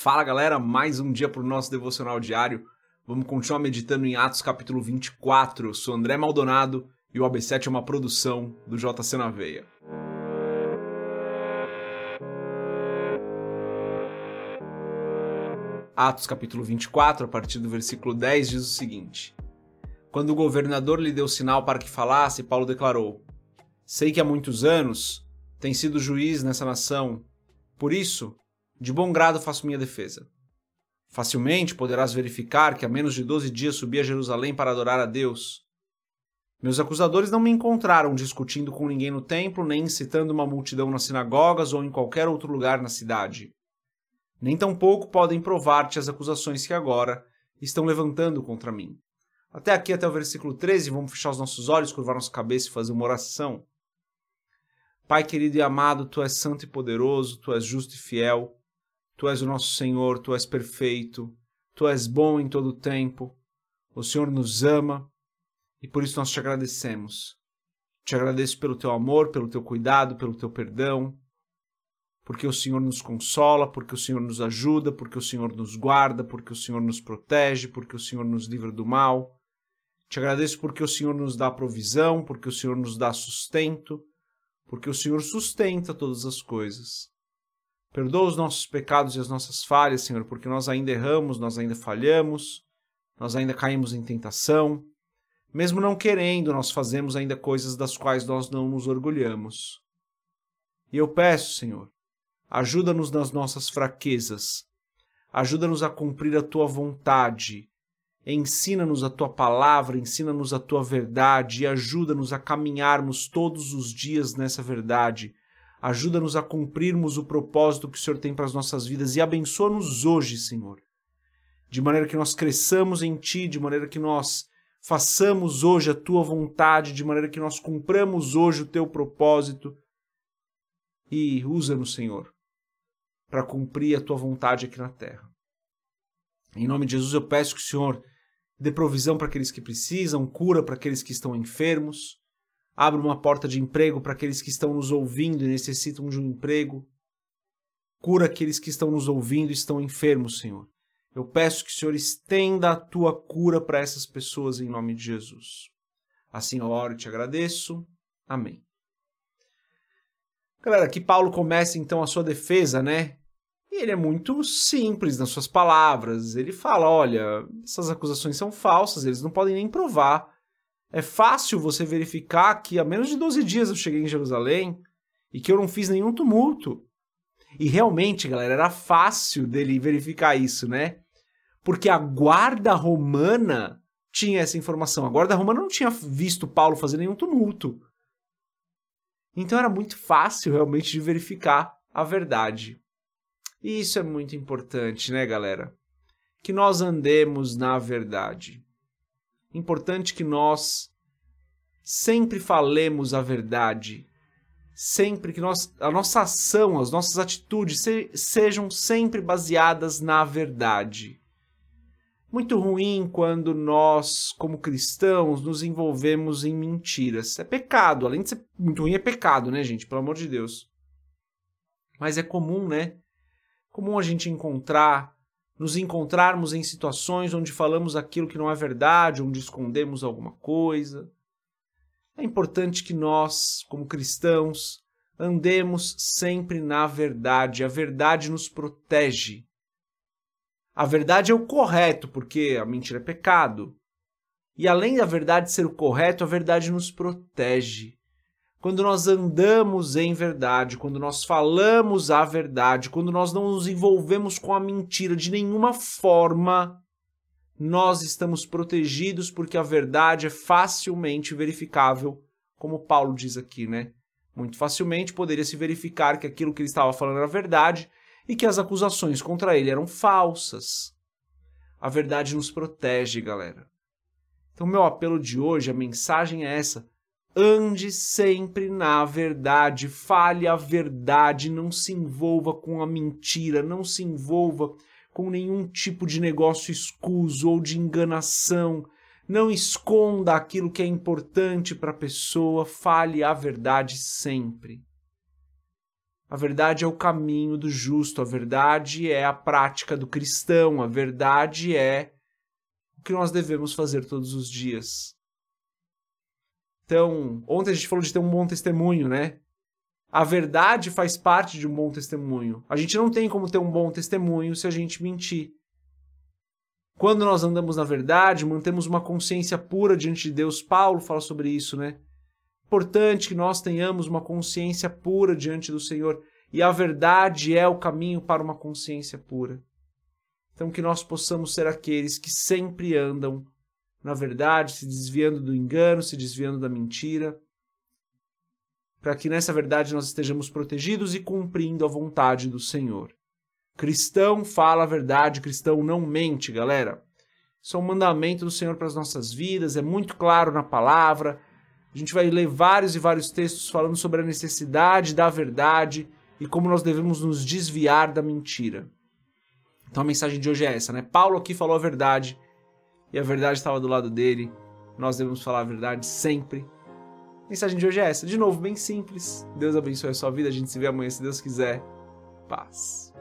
Fala galera, mais um dia para o nosso devocional diário. Vamos continuar meditando em Atos capítulo 24. Eu sou André Maldonado e o AB7 é uma produção do JC na Veia. Atos capítulo 24, a partir do versículo 10, diz o seguinte: Quando o governador lhe deu sinal para que falasse, Paulo declarou: Sei que há muitos anos tem sido juiz nessa nação, por isso de bom grado faço minha defesa. Facilmente poderás verificar que há menos de doze dias subi a Jerusalém para adorar a Deus. Meus acusadores não me encontraram discutindo com ninguém no templo, nem incitando uma multidão nas sinagogas ou em qualquer outro lugar na cidade. Nem tampouco podem provar-te as acusações que agora estão levantando contra mim. Até aqui, até o versículo 13, vamos fechar os nossos olhos, curvar nossa cabeça e fazer uma oração. Pai querido e amado, tu és santo e poderoso, tu és justo e fiel. Tu és o nosso Senhor, tu és perfeito, tu és bom em todo o tempo. O Senhor nos ama e por isso nós te agradecemos. Te agradeço pelo teu amor, pelo teu cuidado, pelo teu perdão, porque o Senhor nos consola, porque o Senhor nos ajuda, porque o Senhor nos guarda, porque o Senhor nos protege, porque o Senhor nos livra do mal. Te agradeço porque o Senhor nos dá provisão, porque o Senhor nos dá sustento, porque o Senhor sustenta todas as coisas. Perdoa os nossos pecados e as nossas falhas, Senhor, porque nós ainda erramos, nós ainda falhamos, nós ainda caímos em tentação. Mesmo não querendo, nós fazemos ainda coisas das quais nós não nos orgulhamos. E eu peço, Senhor, ajuda-nos nas nossas fraquezas, ajuda-nos a cumprir a tua vontade, ensina-nos a tua palavra, ensina-nos a tua verdade e ajuda-nos a caminharmos todos os dias nessa verdade Ajuda-nos a cumprirmos o propósito que o Senhor tem para as nossas vidas e abençoa-nos hoje, Senhor. De maneira que nós cresçamos em Ti, de maneira que nós façamos hoje a Tua vontade, de maneira que nós cumpramos hoje o Teu propósito. E usa-nos, Senhor, para cumprir a Tua vontade aqui na terra. Em nome de Jesus, eu peço que o Senhor dê provisão para aqueles que precisam, cura para aqueles que estão enfermos Abre uma porta de emprego para aqueles que estão nos ouvindo e necessitam de um emprego. Cura aqueles que estão nos ouvindo e estão enfermos, Senhor. Eu peço que o Senhor estenda a tua cura para essas pessoas em nome de Jesus. Assim eu oro e te agradeço. Amém. Galera, aqui Paulo começa então a sua defesa, né? E ele é muito simples nas suas palavras. Ele fala: olha, essas acusações são falsas, eles não podem nem provar é fácil você verificar que há menos de 12 dias eu cheguei em Jerusalém e que eu não fiz nenhum tumulto. E realmente, galera, era fácil dele verificar isso, né? Porque a guarda romana tinha essa informação. A guarda romana não tinha visto Paulo fazer nenhum tumulto. Então era muito fácil realmente de verificar a verdade. E isso é muito importante, né, galera? Que nós andemos na verdade importante que nós sempre falemos a verdade, sempre que nós, a nossa ação, as nossas atitudes se, sejam sempre baseadas na verdade. Muito ruim quando nós, como cristãos, nos envolvemos em mentiras. É pecado, além de ser muito ruim, é pecado, né, gente? Pelo amor de Deus. Mas é comum, né? Comum a gente encontrar nos encontrarmos em situações onde falamos aquilo que não é verdade, onde escondemos alguma coisa. É importante que nós, como cristãos, andemos sempre na verdade. A verdade nos protege. A verdade é o correto, porque a mentira é pecado. E além da verdade ser o correto, a verdade nos protege quando nós andamos em verdade, quando nós falamos a verdade, quando nós não nos envolvemos com a mentira de nenhuma forma, nós estamos protegidos porque a verdade é facilmente verificável, como Paulo diz aqui, né? Muito facilmente poderia se verificar que aquilo que ele estava falando era verdade e que as acusações contra ele eram falsas. A verdade nos protege, galera. Então, meu apelo de hoje, a mensagem é essa Ande sempre na verdade, fale a verdade, não se envolva com a mentira, não se envolva com nenhum tipo de negócio escuso ou de enganação. Não esconda aquilo que é importante para a pessoa, fale a verdade sempre. A verdade é o caminho do justo, a verdade é a prática do cristão, a verdade é o que nós devemos fazer todos os dias. Então, ontem a gente falou de ter um bom testemunho, né? A verdade faz parte de um bom testemunho. A gente não tem como ter um bom testemunho se a gente mentir. Quando nós andamos na verdade, mantemos uma consciência pura diante de Deus. Paulo fala sobre isso, né? Importante que nós tenhamos uma consciência pura diante do Senhor. E a verdade é o caminho para uma consciência pura. Então, que nós possamos ser aqueles que sempre andam na verdade, se desviando do engano, se desviando da mentira, para que nessa verdade nós estejamos protegidos e cumprindo a vontade do Senhor. Cristão fala a verdade, cristão não mente, galera. Isso é um mandamento do Senhor para as nossas vidas, é muito claro na palavra. A gente vai ler vários e vários textos falando sobre a necessidade da verdade e como nós devemos nos desviar da mentira. Então a mensagem de hoje é essa, né? Paulo aqui falou a verdade e a verdade estava do lado dele. Nós devemos falar a verdade sempre. A mensagem de hoje é essa. De novo, bem simples. Deus abençoe a sua vida. A gente se vê amanhã, se Deus quiser. Paz.